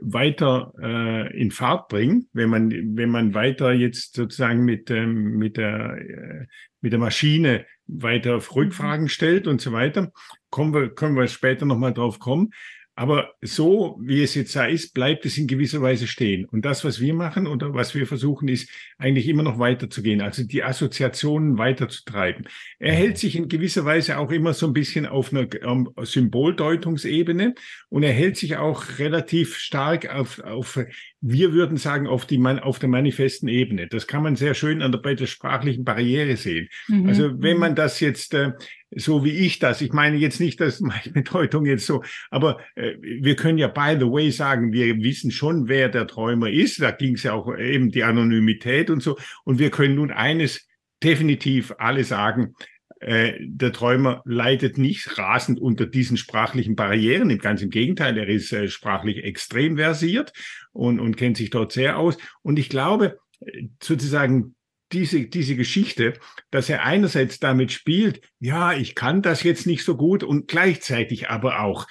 weiter äh, in Fahrt bringen, wenn man, wenn man weiter jetzt sozusagen mit, ähm, mit, der, äh, mit der Maschine weiter Rückfragen stellt und so weiter. Kommen wir, können wir später nochmal drauf kommen. Aber so, wie es jetzt da ist, bleibt es in gewisser Weise stehen. Und das, was wir machen oder was wir versuchen, ist eigentlich immer noch weiterzugehen, also die Assoziationen weiterzutreiben. Er hält sich in gewisser Weise auch immer so ein bisschen auf einer um, Symboldeutungsebene und er hält sich auch relativ stark auf, auf wir würden sagen, auf, die, auf der manifesten Ebene. Das kann man sehr schön an der, bei der sprachlichen Barriere sehen. Mhm. Also wenn man das jetzt äh, so wie ich das. Ich meine jetzt nicht, dass meine Bedeutung jetzt so, aber äh, wir können ja by the way sagen, wir wissen schon, wer der Träumer ist. Da ging es ja auch eben die Anonymität und so. Und wir können nun eines definitiv alle sagen, äh, der Träumer leidet nicht rasend unter diesen sprachlichen Barrieren. Ganz im Gegenteil, er ist äh, sprachlich extrem versiert und, und kennt sich dort sehr aus. Und ich glaube, äh, sozusagen diese, diese Geschichte, dass er einerseits damit spielt, ja, ich kann das jetzt nicht so gut und gleichzeitig aber auch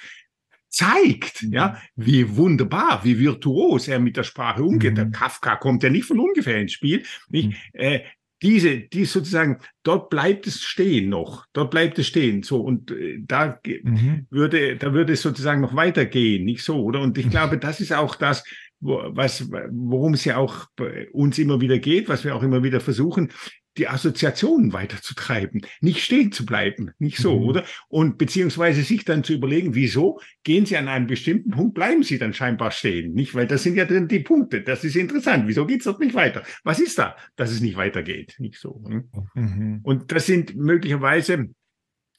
zeigt, mhm. ja, wie wunderbar, wie virtuos er mit der Sprache umgeht. Mhm. Der Kafka kommt ja nicht von ungefähr ins Spiel. Nicht? Mhm. Äh, diese, die sozusagen, dort bleibt es stehen noch, dort bleibt es stehen, so und äh, da mhm. würde, da würde es sozusagen noch weitergehen, nicht so, oder? Und ich glaube, das ist auch das, was, worum es ja auch uns immer wieder geht, was wir auch immer wieder versuchen, die Assoziationen weiterzutreiben, nicht stehen zu bleiben, nicht so, mhm. oder? Und beziehungsweise sich dann zu überlegen, wieso gehen Sie an einem bestimmten Punkt, bleiben Sie dann scheinbar stehen, nicht? Weil das sind ja dann die Punkte, das ist interessant, wieso geht es dort nicht weiter? Was ist da, dass es nicht weitergeht, nicht so? Hm? Mhm. Und das sind möglicherweise,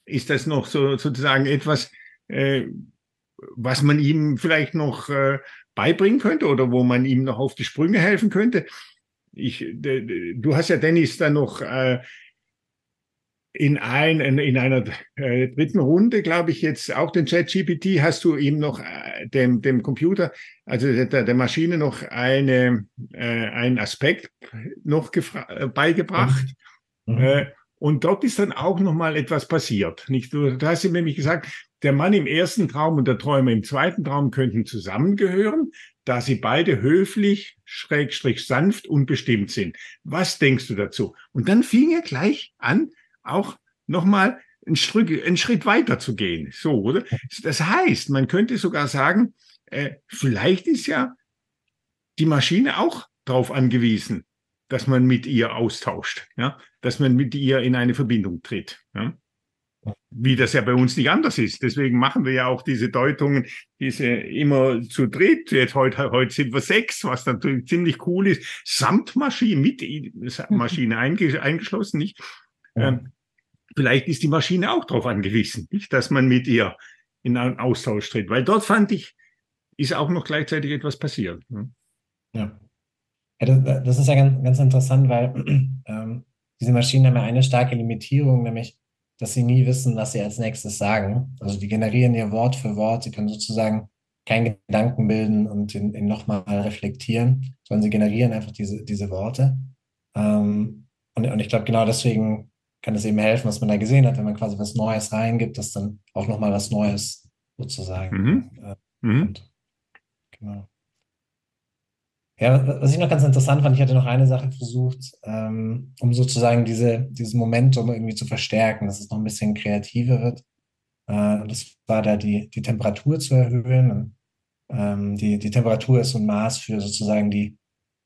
ist das noch so sozusagen etwas, äh, was man ihm vielleicht noch äh, beibringen könnte oder wo man ihm noch auf die Sprünge helfen könnte. Ich, du hast ja Dennis dann noch äh, in, ein, in einer äh, dritten Runde, glaube ich, jetzt auch den ChatGPT, hast du ihm noch äh, dem, dem Computer, also der, der Maschine noch eine, äh, einen Aspekt noch äh, beigebracht. Mhm. Äh, und dort ist dann auch noch mal etwas passiert. Nicht? Du, du hast ihm nämlich gesagt, der Mann im ersten Traum und der Träumer im zweiten Traum könnten zusammengehören, da sie beide höflich, schrägstrich sanft und bestimmt sind. Was denkst du dazu? Und dann fing er gleich an, auch nochmal einen Schritt, einen Schritt weiter zu gehen. So, oder? Das heißt, man könnte sogar sagen, äh, vielleicht ist ja die Maschine auch darauf angewiesen, dass man mit ihr austauscht, ja, dass man mit ihr in eine Verbindung tritt. Ja? Wie das ja bei uns nicht anders ist. Deswegen machen wir ja auch diese Deutungen, diese immer zu dritt. Jetzt heute, heute sind wir sechs, was natürlich ziemlich cool ist. Samt Maschine, mit Maschine eingeschlossen, nicht? Ähm, vielleicht ist die Maschine auch darauf angewiesen, nicht? Dass man mit ihr in einen Austausch tritt. Weil dort fand ich, ist auch noch gleichzeitig etwas passiert. Ne? Ja. ja das, das, ist ja ganz, ganz interessant, weil ähm, diese Maschinen haben ja eine starke Limitierung, nämlich dass sie nie wissen, was sie als nächstes sagen. Also die generieren ihr Wort für Wort, sie können sozusagen keinen Gedanken bilden und ihn, ihn nochmal reflektieren, sondern sie generieren einfach diese, diese Worte. Ähm, und, und ich glaube, genau deswegen kann es eben helfen, was man da gesehen hat, wenn man quasi was Neues reingibt, dass dann auch nochmal was Neues sozusagen mhm. Äh, mhm. Genau. Ja, was ich noch ganz interessant fand, ich hatte noch eine Sache versucht, ähm, um sozusagen diese, dieses Momentum irgendwie zu verstärken, dass es noch ein bisschen kreativer wird. Äh, und das war da die, die Temperatur zu erhöhen. Und, ähm, die, die Temperatur ist so ein Maß für sozusagen die,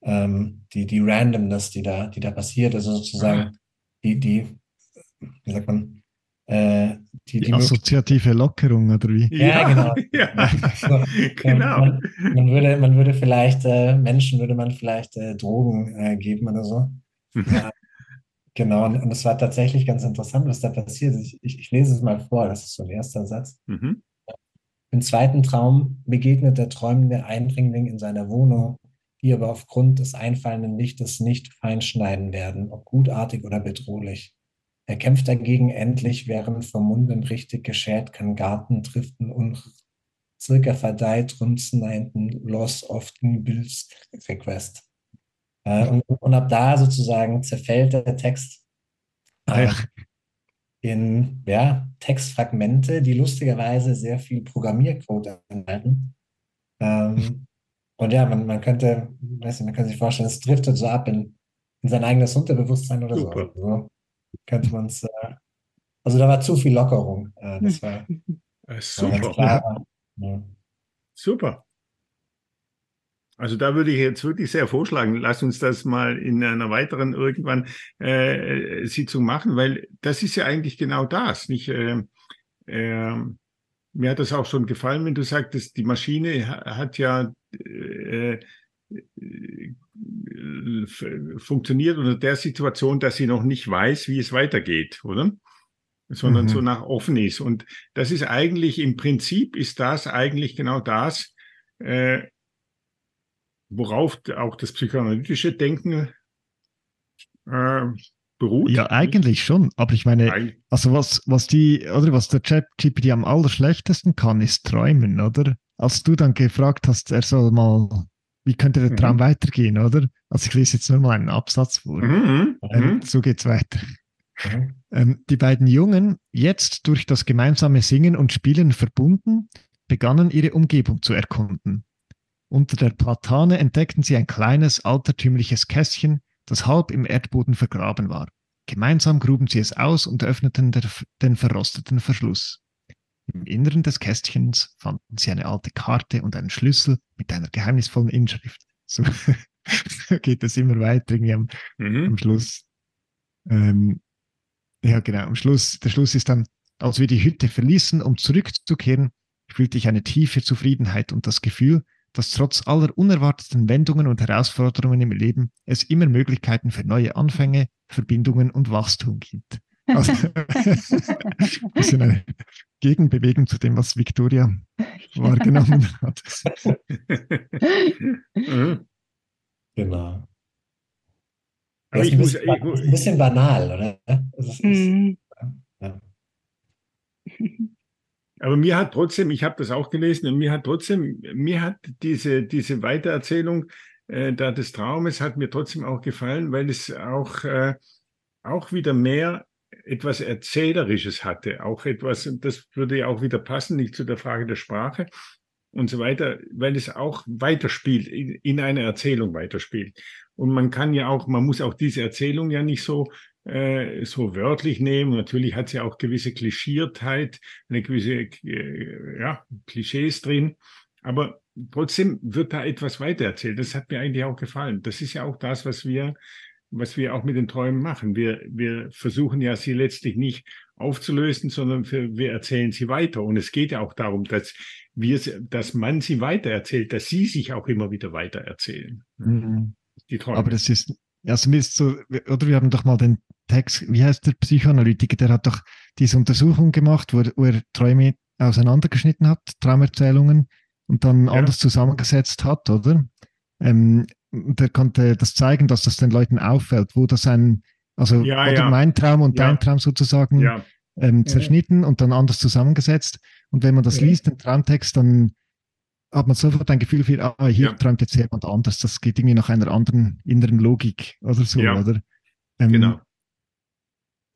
ähm, die, die Randomness, die da, die da passiert. Also sozusagen die, die, wie sagt man, äh, die, Die die assoziative Lockerung, oder wie? Ja, genau. Ja, So, genau. Man, man, würde, man würde vielleicht, äh, Menschen würde man vielleicht äh, Drogen äh, geben oder so. Ja, genau, und, und es war tatsächlich ganz interessant, was da passiert ist. Ich, ich, ich lese es mal vor, das ist so ein erster Satz. Mhm. Im zweiten Traum begegnet der träumende Eindringling in seiner Wohnung, die aber aufgrund des einfallenden Lichtes nicht feinschneiden werden, ob gutartig oder bedrohlich. Er kämpft dagegen endlich, während vom Munden richtig geschät kann Garten driften und circa verdeiht runzeneinten Loss often Bills Request. Äh, und, und ab da sozusagen zerfällt der Text ja. in ja, Textfragmente, die lustigerweise sehr viel Programmiercode enthalten. Ähm, und ja, man, man könnte, weiß nicht, man kann sich vorstellen, es driftet so ab in, in sein eigenes Unterbewusstsein oder Super. so. Könnte man es. Äh, also da war zu viel Lockerung. Äh, das war Äh, war Super. klar. Ja. Super. Also da würde ich jetzt wirklich sehr vorschlagen, lass uns das mal in einer weiteren irgendwann äh, Sitzung machen, weil das ist ja eigentlich genau das. Nicht, äh, äh, mir hat das auch schon gefallen, wenn du sagtest, die Maschine ha- hat ja äh, äh, funktioniert unter der Situation, dass sie noch nicht weiß, wie es weitergeht, oder? Sondern Mhm. so nach offen ist. Und das ist eigentlich im Prinzip ist das eigentlich genau das, äh, worauf auch das psychoanalytische Denken äh, beruht. Ja, eigentlich schon. Aber ich meine, Eig- also was, was die, oder was der ChatGPT am allerschlechtesten kann, ist träumen, oder? Als du dann gefragt hast, er soll mal, wie könnte der Mhm. Traum weitergehen, oder? Also ich lese jetzt nur mal einen Absatz vor. Mhm, Ähm, mhm. so geht's weiter. Mhm. Ähm, die beiden Jungen, jetzt durch das gemeinsame Singen und Spielen verbunden, begannen ihre Umgebung zu erkunden. Unter der Platane entdeckten sie ein kleines, altertümliches Kästchen, das halb im Erdboden vergraben war. Gemeinsam gruben sie es aus und öffneten der, den verrosteten Verschluss. Im Inneren des Kästchens fanden sie eine alte Karte und einen Schlüssel mit einer geheimnisvollen Inschrift. So geht es immer weiter irgendwie am, Mhm. am Schluss. Ähm, ja, genau. Am Schluss, der Schluss ist dann, als wir die Hütte verließen, um zurückzukehren, fühlte ich eine tiefe Zufriedenheit und das Gefühl, dass trotz aller unerwarteten Wendungen und Herausforderungen im Leben es immer Möglichkeiten für neue Anfänge, Verbindungen und Wachstum gibt. Also, bisschen eine Gegenbewegung zu dem, was Victoria wahrgenommen hat. Genau. Aber Das ich ist ein muss, bisschen, ich, mu- ist ein bisschen banal, oder? Ist, Mhm. ja. aber mir hat trotzdem, ich habe das auch gelesen, und mir hat trotzdem, mir hat diese, diese Weitererzählung äh, da des Traumes hat mir trotzdem auch gefallen, weil es auch, äh, auch wieder mehr etwas Erzählerisches hatte, auch etwas, und das würde ja auch wieder passen, nicht zu der Frage der Sprache und so weiter, weil es auch weiterspielt, in, in einer Erzählung weiterspielt. Und man kann ja auch, man muss auch diese Erzählung ja nicht so, äh, so wörtlich nehmen. Natürlich hat sie auch gewisse Klischiertheit, eine gewisse äh, ja, Klischees drin. Aber trotzdem wird da etwas weitererzählt. Das hat mir eigentlich auch gefallen. Das ist ja auch das, was wir, was wir auch mit den Träumen machen. Wir, wir versuchen ja, sie letztlich nicht aufzulösen, sondern für, wir erzählen sie weiter. Und es geht ja auch darum, dass wir, dass man sie weitererzählt, dass sie sich auch immer wieder weitererzählen. Mhm. Die Träume. Aber das ist, also mir ist so, oder wir haben doch mal den Text, wie heißt der Psychoanalytiker, der hat doch diese Untersuchung gemacht, wo er, wo er Träume auseinandergeschnitten hat, Traumerzählungen, und dann Ja. anders zusammengesetzt hat, oder? Ähm, der konnte das zeigen, dass das den Leuten auffällt, wo das ein, also Ja, oder ja. mein Traum und Ja. dein Traum sozusagen ähm, zerschnitten und dann anders zusammengesetzt. Und wenn man das liest, den Traumtext, dann hat man sofort ein Gefühl für, ah, hier träumt jetzt jemand anders. Das geht irgendwie nach einer anderen inneren Logik oder so, oder? Ähm, genau.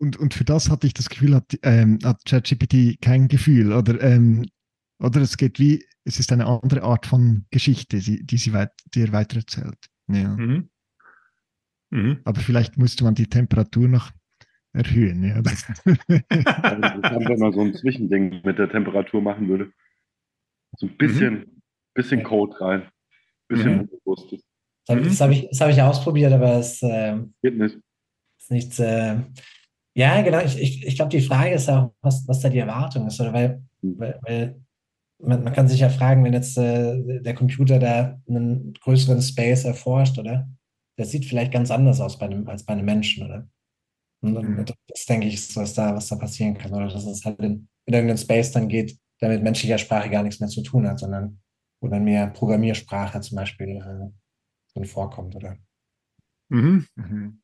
Und, und für das hatte ich das Gefühl, hat, ähm, hat ChatGPT kein Gefühl. Oder, ähm, oder es geht wie, es ist eine andere Art von Geschichte, die, die sie weit, die er weitererzählt. Ja. Mhm. Mhm. Aber vielleicht müsste man die Temperatur noch erhöhen. Ja. Also wenn man so ein Zwischending mit der Temperatur machen würde. So ein bisschen, bisschen Code rein. Bisschen Mhm. Unbewusstes. Das habe Mhm. das hab ich, das hab ich ausprobiert, aber es äh, Geht nicht. ist nicht, äh, Ja, genau. Ich, ich, ich glaube, die Frage ist auch, was, was da die Erwartung ist. Oder weil, weil, weil man, man kann sich ja fragen, wenn jetzt äh, der Computer da einen größeren Space erforscht, oder? Der sieht vielleicht ganz anders aus bei einem, als bei einem Menschen, oder? Und, und das denke ich, ist, was da, was da passieren kann. Oder dass es halt in, in irgendeinen Space dann geht, der mit menschlicher Sprache gar nichts mehr zu tun hat, sondern wo dann mehr Programmiersprache zum Beispiel äh, drin vorkommt, oder? Mhm. Mhm.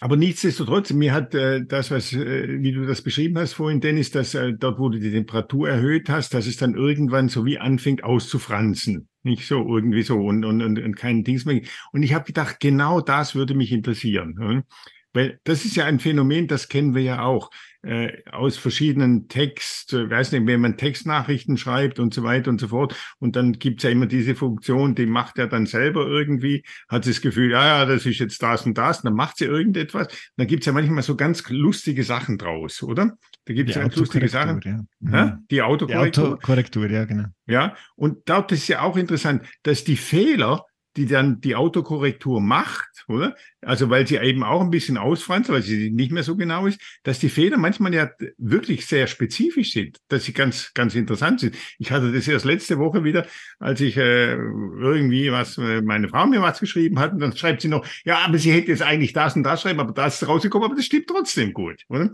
Aber nichtsdestotrotz, mir hat äh, das, was, äh, wie du das beschrieben hast vorhin, Dennis, dass äh, dort, wo du die Temperatur erhöht hast, dass es dann irgendwann so wie anfängt auszufransen. Nicht so irgendwie so und, und, und, und kein Dings mehr. Und ich habe gedacht, genau das würde mich interessieren. Hm? Weil das ist ja ein Phänomen, das kennen wir ja auch äh, aus verschiedenen Text, äh, weiß nicht, wenn man Textnachrichten schreibt und so weiter und so fort. Und dann gibt's ja immer diese Funktion, die macht er dann selber irgendwie, hat das Gefühl, ja, ja, das ist jetzt das und das, und dann macht sie irgendetwas. Dann gibt's ja manchmal so ganz lustige Sachen draus, oder? Da gibt's ja ganz lustige Sachen. Ja. Ja? Die Autokorrektur. Die Autokorrektur, ja, genau. Ja, und dort ist ja auch interessant, dass die Fehler, die dann die Autokorrektur macht, oder? Also weil sie eben auch ein bisschen ausfranst, weil sie nicht mehr so genau ist, dass die Fehler manchmal ja wirklich sehr spezifisch sind, dass sie ganz, ganz interessant sind. Ich hatte das erst letzte Woche wieder, als ich äh, irgendwie was, äh, meine Frau mir was geschrieben hat, und dann schreibt sie noch, ja, aber sie hätte jetzt eigentlich das und das schreiben, aber das ist rausgekommen, aber das stimmt trotzdem gut, oder?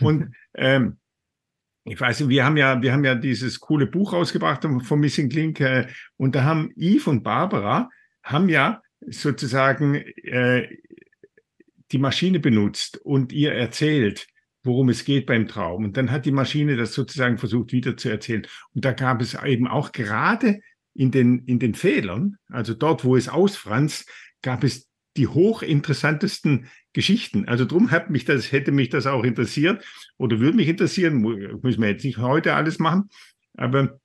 Und ähm, ich weiß nicht, wir haben ja, wir haben ja dieses coole Buch rausgebracht vom Missing Link äh, und da haben Yves und Barbara haben ja sozusagen äh, die Maschine benutzt und ihr erzählt, worum es geht beim Traum. Und dann hat die Maschine das sozusagen versucht wieder zu erzählen. Und da gab es eben auch gerade in den, in den Fehlern, also dort, wo es ausfranst, gab es die hochinteressantesten Geschichten. Also drum hat mich das, hätte mich das auch interessiert oder würde mich interessieren, müssen wir jetzt nicht heute alles machen, aber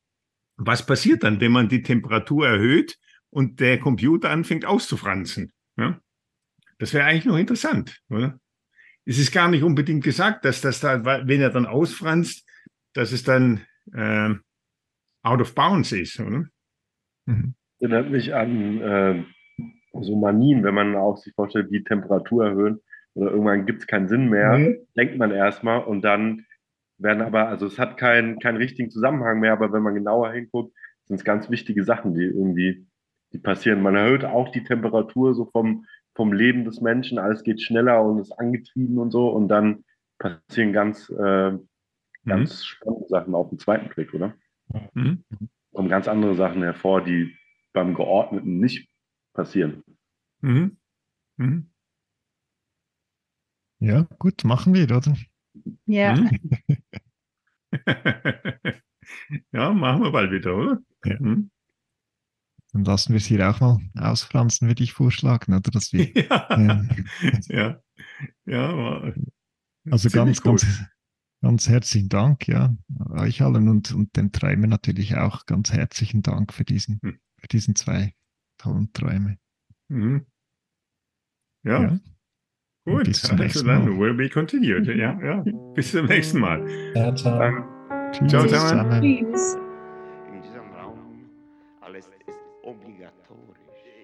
was passiert dann, wenn man die Temperatur erhöht und der Computer anfängt auszufransen. Ja? Das wäre eigentlich noch interessant, oder? Es ist gar nicht unbedingt gesagt, dass das da, wenn er dann ausfranst, dass es dann äh, out of bounds ist, oder? Mhm. Erinnert mich an äh, so Manien, wenn man auch sich vorstellt, die Temperatur erhöhen oder irgendwann gibt es keinen Sinn mehr, mhm. denkt man erstmal und dann werden aber, also es hat keinen keinen richtigen Zusammenhang mehr, aber wenn man genauer hinguckt, sind es ganz wichtige Sachen, die irgendwie die passieren. Man erhöht auch die Temperatur so vom, vom Leben des Menschen, alles geht schneller und ist angetrieben und so und dann passieren ganz, äh, ganz mhm. spannende Sachen auf den zweiten Blick, oder? Mhm. Kommen ganz andere Sachen hervor, die beim Geordneten nicht passieren. Mhm. Mhm. Ja, gut, machen wir, oder? Ja. Mhm. ja, machen wir bald wieder, oder? Ja. Mhm. Dann lassen wir es hier auch mal auspflanzen, würde ich vorschlagen, oder? Dass wir, ja. ja. ja. Also ganz, ganz, ganz herzlichen Dank, ja, euch allen und, und den Träumen natürlich auch ganz herzlichen Dank für diesen, hm. für diesen zwei tollen Träume. Mhm. Ja. ja. Gut, bis zum nächsten Mal. Will be continued. Ja, ja. Bis zum nächsten Mal. Ja, ciao. Tschüss. Ciao zusammen. Tschüss.